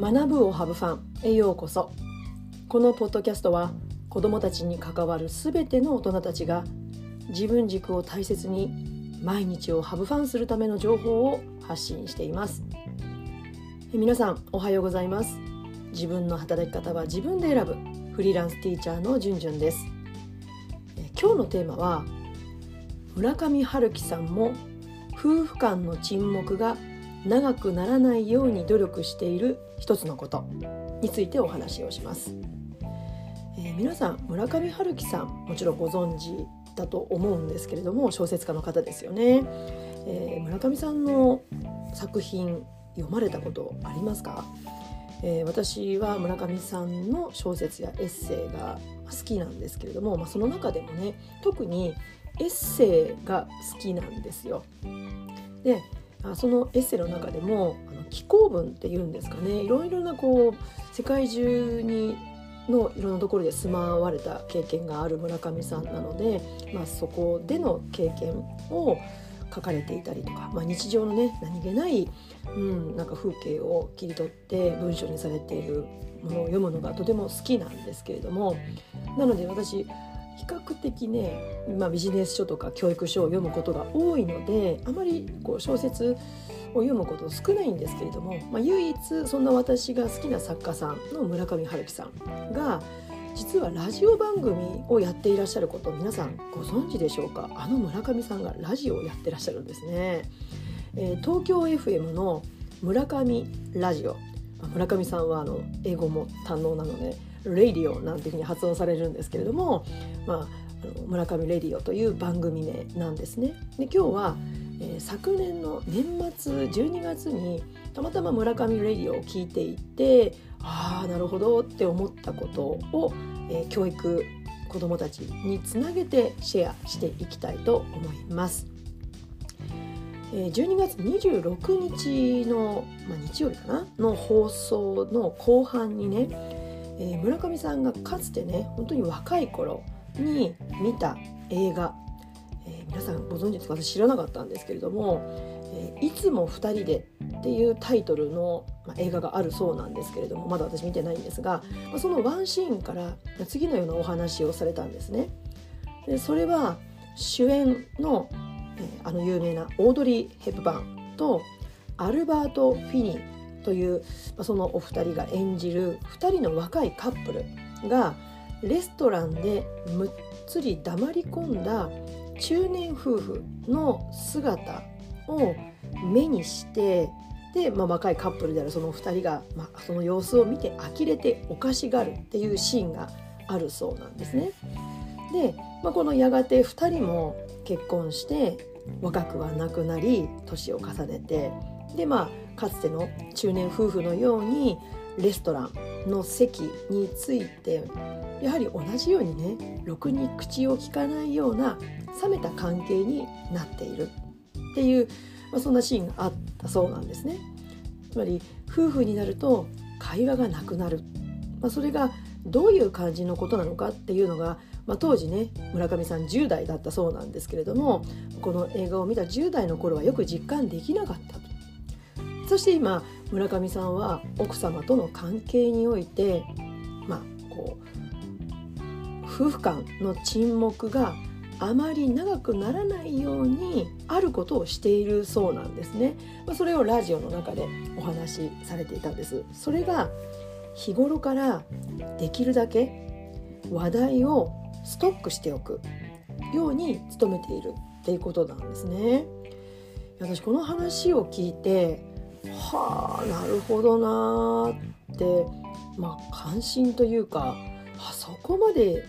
学ぶをハブファンへようこそ。このポッドキャストは子どもたちに関わるすべての大人たちが自分軸を大切に毎日をハブファンするための情報を発信しています。皆さんおはようございます。自分の働き方は自分で選ぶフリーランスティーチャーのじゅんじゅんです。今日のテーマは村上春樹さんも夫婦間の沈黙が長くならないように努力している一つのことについてお話をします、えー、皆さん村上春樹さんもちろんご存知だと思うんですけれども小説家の方ですよね、えー、村上さんの作品読まれたことありますか、えー、私は村上さんの小説やエッセイが好きなんですけれども、まあ、その中でもね特にエッセイが好きなんですよ。でそのエッセイの中でもあの気候文っていうんですかね。いろいろなこう世界中にのいろんなところで住まわれた経験がある村上さんなので、まあ、そこでの経験を書かれていたりとか、まあ、日常のね何気ない、うん、なんか風景を切り取って文章にされているものを読むのがとても好きなんですけれどもなので私比較的ね、まあ、ビジネス書とか教育書を読むことが多いのであまりこう小説を読むこと少ないんですけれども、まあ、唯一そんな私が好きな作家さんの村上春樹さんが実はラジオ番組をやっていらっしゃること皆さんご存知でしょうか？あの村上さんがラジオをやってらっしゃるんですね。えー、東京 FM の村上ラジオ村上さんはあの英語も堪能なのでレディオなんていうふうに発音されるんですけれども、まあ、村上レディオという番組名なんですね。で今日は、えー、昨年の年末12月にたまたま村上レディオを聞いていてああなるほどって思ったことを、えー、教育子どもたちにつなげてシェアしていきたいと思います。12月26日の、まあ、日曜日かな？の放送の後半にね、えー、村上さんがかつてね本当に若い頃に見た映画、えー、皆さんご存知ですか？私知らなかったんですけれども「えー、いつも2人で」っていうタイトルの、まあ、映画があるそうなんですけれどもまだ私見てないんですが、まあ、そのワンシーンから次のようなお話をされたんですね。でそれは主演のえあの有名なオードリー・ヘップバーンとアルバート・フィニーというそのお二人が演じる2人の若いカップルがレストランでむっつり黙り込んだ中年夫婦の姿を目にしてで、まあ、若いカップルであるその2人が、まあ、その様子を見て呆れておかしがるっていうシーンがあるそうなんですね。で、まあ、このやがて2人も結婚して若くはなくなり年を重ねてでまあかつての中年夫婦のようにレストランの席についてやはり同じようにねろくに口を聞かないような冷めた関係になっている。っていう、まあ、そんなシーンがあったそうなんですね。つまり夫婦になると会話がなくなる、まあ、それがどういう感じのことなのかっていうのがまあ、当時ね村上さん10代だったそうなんですけれどもこの映画を見た10代の頃はよく実感できなかったと。そして今村上さんは奥様との関係においてまあこう夫婦間の沈黙があまり長くならないようにあることをしているそうなんですね。まあ、それをラジオの中でお話しされていたんです。それが日頃からできるだけ話題をストックしておくように努めているっていうことなんですね。私この話を聞いてはあなるほどなーってまあ関心というかあそこまで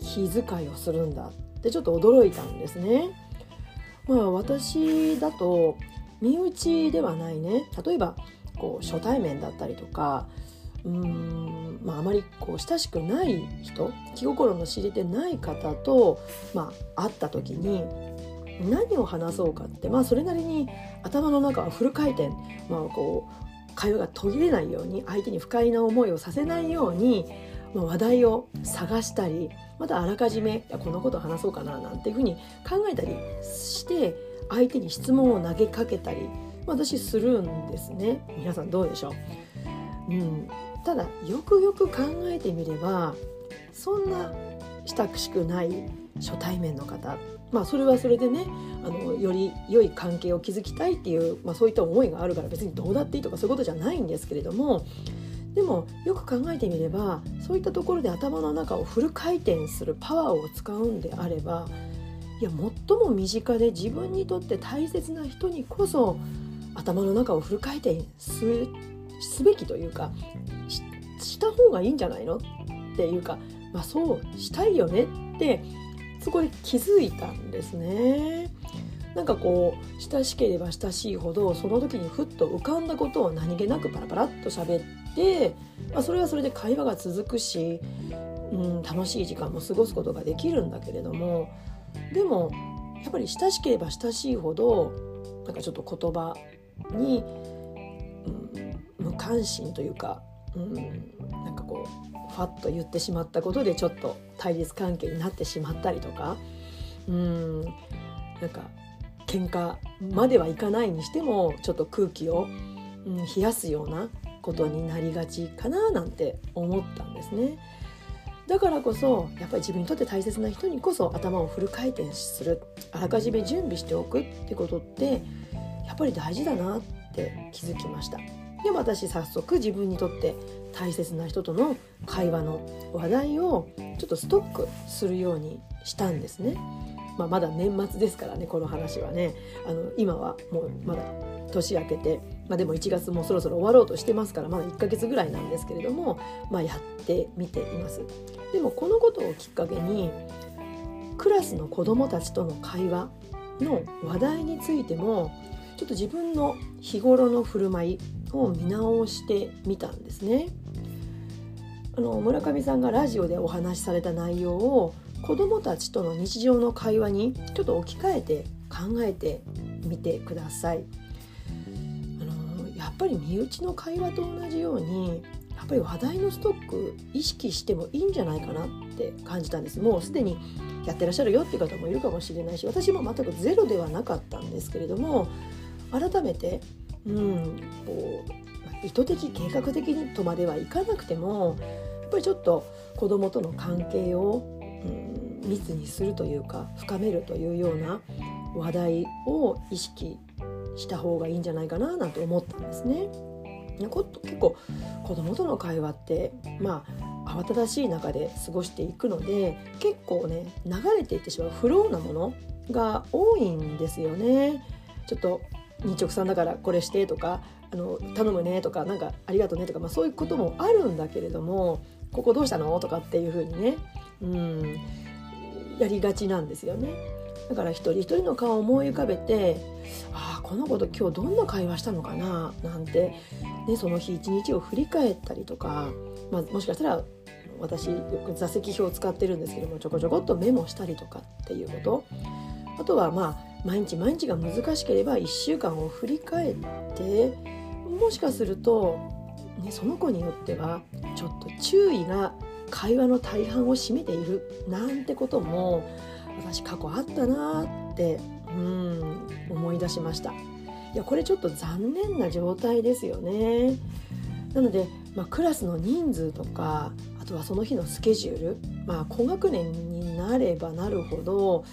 気遣いをするんだってちょっと驚いたんですね。まあ私だと身内ではないね例えばこう初対面だったりとかうんまあ、あまりこう親しくない人気心の知れてない方と、まあ、会った時に何を話そうかって、まあ、それなりに頭の中はフル回転、まあ、こう会話が途切れないように相手に不快な思いをさせないように、まあ、話題を探したりまたあらかじめこのことを話そうかななんていうふうに考えたりして相手に質問を投げかけたり、まあ、私するんですね。皆さんどうでしょう？うん、ただよくよく考えてみればそんな親しくない初対面の方。まあそれはそれでねあのより良い関係を築きたいっていう、まあ、そういった思いがあるから別にどうだっていいとかそういうことじゃないんですけれどもでもよく考えてみればそういったところで頭の中をフル回転するパワーを使うんであればいや最も身近で自分にとって大切な人にこそ頭の中をフル回転すすべきというかした方がいいんじゃないのっていうか、まあ、そうしたいよねってそこで気づいたんですね。なんかこう親しければ親しいほどその時にふっと浮かんだことを何気なくパラパラっと喋って、まあ、それはそれで会話が続くし、うん、楽しい時間も過ごすことができるんだけれどもでもやっぱり親しければ親しいほどなんかちょっと言葉に、うん、無関心というか、うん、なんかこうファッと言ってしまったことでちょっと対立関係になってしまったりとか、うん、なんか喧嘩まではいかないにしてもちょっと空気を、うん、冷やすようなことになりがちかななんて思ったんですね。だからこそやっぱり自分にとって大切な人にこそ頭をフル回転する。あらかじめ準備しておくってことってやっぱり大事だなって気づきました。でも私早速自分にとって大切な人との会話の話題をちょっとストックするようにしたんですね、まあ、まだ年末ですからねこの話はね。あの今はもうまだ年明けて、まあ、でも1月もそろそろ終わろうとしてますからまだ1ヶ月ぐらいなんですけれども、まあ、やってみています。でもこのことをきっかけにクラスの子どもたちとの会話の話題についてもちょっと自分の日頃の振る舞いを見直してみたんですね。あの村上さんがラジオでお話しされた内容を子どもたちとの日常の会話にちょっと置き換えて考えてみてください。あのやっぱり身内の会話と同じようにやっぱり話題のストック意識してもいいんじゃないかなって感じたんですもうすでにやってらっしゃるよっていう方もいるかもしれないし私も全くゼロではなかったんですけれども改めて、うん、こう意図的計画的にとまではいかなくてもやっぱりちょっと子どもとの関係を、うん、密にするというか深めるというような話題を意識した方がいいんじゃないかななんて思ったんですね。結構子供との会話ってまあ慌ただしい中で過ごしていくので結構ね流れていってしまうフローなものが多いんですよね。ちょっと日直さんだからこれしてとかあの頼むねとかなんかありがとうねとか、まあ、そういうこともあるんだけれどもここどうしたのとかっていうふうにねうんやりがちなんですよね。だから一人一人の顔を思い浮かべてああこの子と今日どんな会話したのかななんて、ね、その日一日を振り返ったりとか、まあ、もしかしたら私よく座席表を使ってるんですけどもちょこちょこっとメモしたりとかっていうことあとはまあ毎日毎日が難しければ1週間を振り返ってもしかすると、ね、その子によってはちょっと注意が会話の大半を占めているなんてことも私過去あったなってうん思い出しました。いやこれちょっと残念な状態ですよね。なので、まあ、クラスの人数とかあとはその日のスケジュールまあ高学年になればなるほど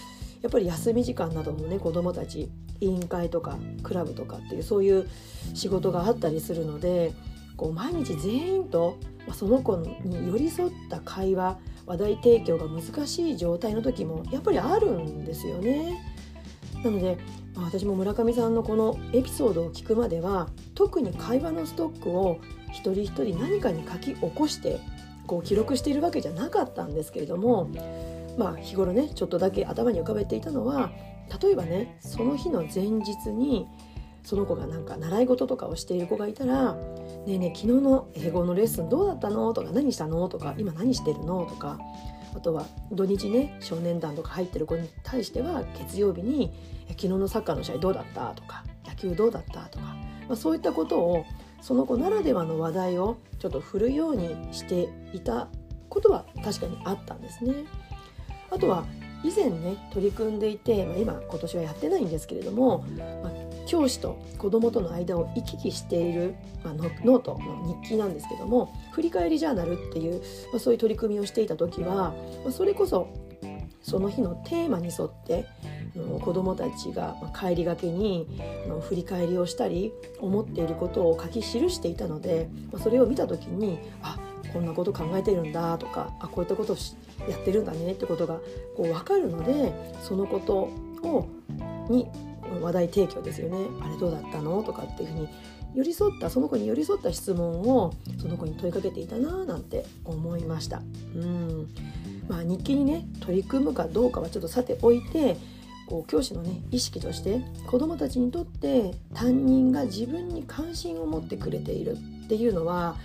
やっぱり休み時間などもね子どもたち委員会とかクラブとかっていうそういう仕事があったりするのでこう毎日全員とその子に寄り添った会話話題提供が難しい状態の時もやっぱりあるんですよね。なので、私も村上さんのこのエピソードを聞くまでは特に会話のストックを一人一人何かに書き起こしてこう記録しているわけじゃなかったんですけれどもまあ日頃ねちょっとだけ頭に浮かべていたのは例えばねその日の前日にその子がなんか習い事とかをしている子がいたら「ねえねえ昨日の英語のレッスンどうだったの?」とか「何したの?」とか「今何してるの?」とかあとは土日ね少年団とか入ってる子に対しては月曜日に「昨日のサッカーの試合どうだった?」とか「野球どうだった?」とか、まあ、そういったことをその子ならではの話題をちょっと振るようにしていたことは確かにあったんですね。あとは以前ね取り組んでいて、まあ、今今年はやってないんですけれども、まあ、教師と子どもとの間を行き来している、まあ、ノートの日記なんですけども振り返りジャーナルっていう、まあ、そういう取り組みをしていた時は、まあ、それこそその日のテーマに沿って子どもたちが帰りがけに振り返りをしたり思っていることを書き記していたのでそれを見た時にあこんなこと考えてるんだとかあこういったことをやってるんだねってことがこう分かるのでそのことをに話題提供ですよねあれどうだったのとかっていうふうに寄り添ったその子に寄り添った質問をその子に問いかけていたななんて思いました。うんまあ、日記にね取り組むかどうかはちょっとさておいてこう教師のね意識として子どもたちにとって担任が自分に関心を持ってくれているっていうのは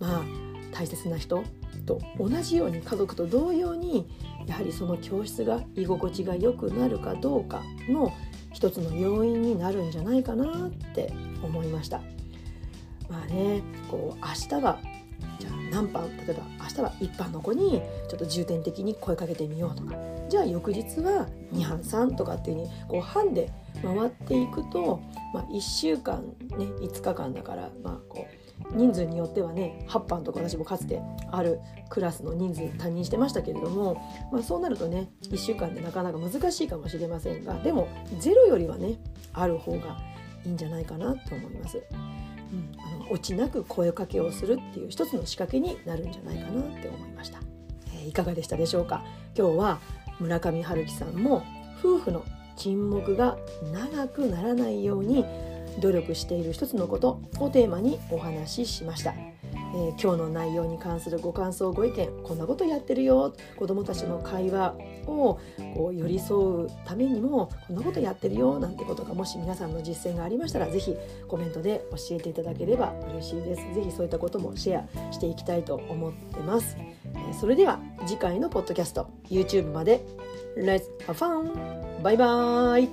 まあ大切な人と同じように家族と同様にやはりその教室が居心地が良くなるかどうかの一つの要因になるんじゃないかなって思いました。まあねこう明日はじゃあ何班例えば明日は1班の子にちょっと重点的に声かけてみようとかじゃあ翌日は2班3とかっていうふうにこう班で回っていくと、まあ、1週間ね5日間だからまあこう人数によってはね8班とか私もかつてあるクラスの人数担任してましたけれども、まあ、そうなるとね1週間でなかなか難しいかもしれませんがでもゼロよりはねある方がいいんじゃないかなと思います。うん、あの落ちなく声かけをするっていう一つの仕掛けになるんじゃないかなって思いました。えー、いかがでしたでしょうか？今日は村上春樹さんも夫婦の沈黙が長くならないように努力している一つのことをテーマにお話ししました。えー、今日の内容に関するご感想ご意見こんなことやってるよ。子どもたちの会話をこう寄り添うためにもこんなことやってるよなんてことがもし皆さんの実践がありましたら是非コメントで教えていただければ嬉しいです。是非そういったこともシェアしていきたいと思ってます、えー、それでは次回のポッドキャスト YouTube まで。Let's have fun! バイバーイ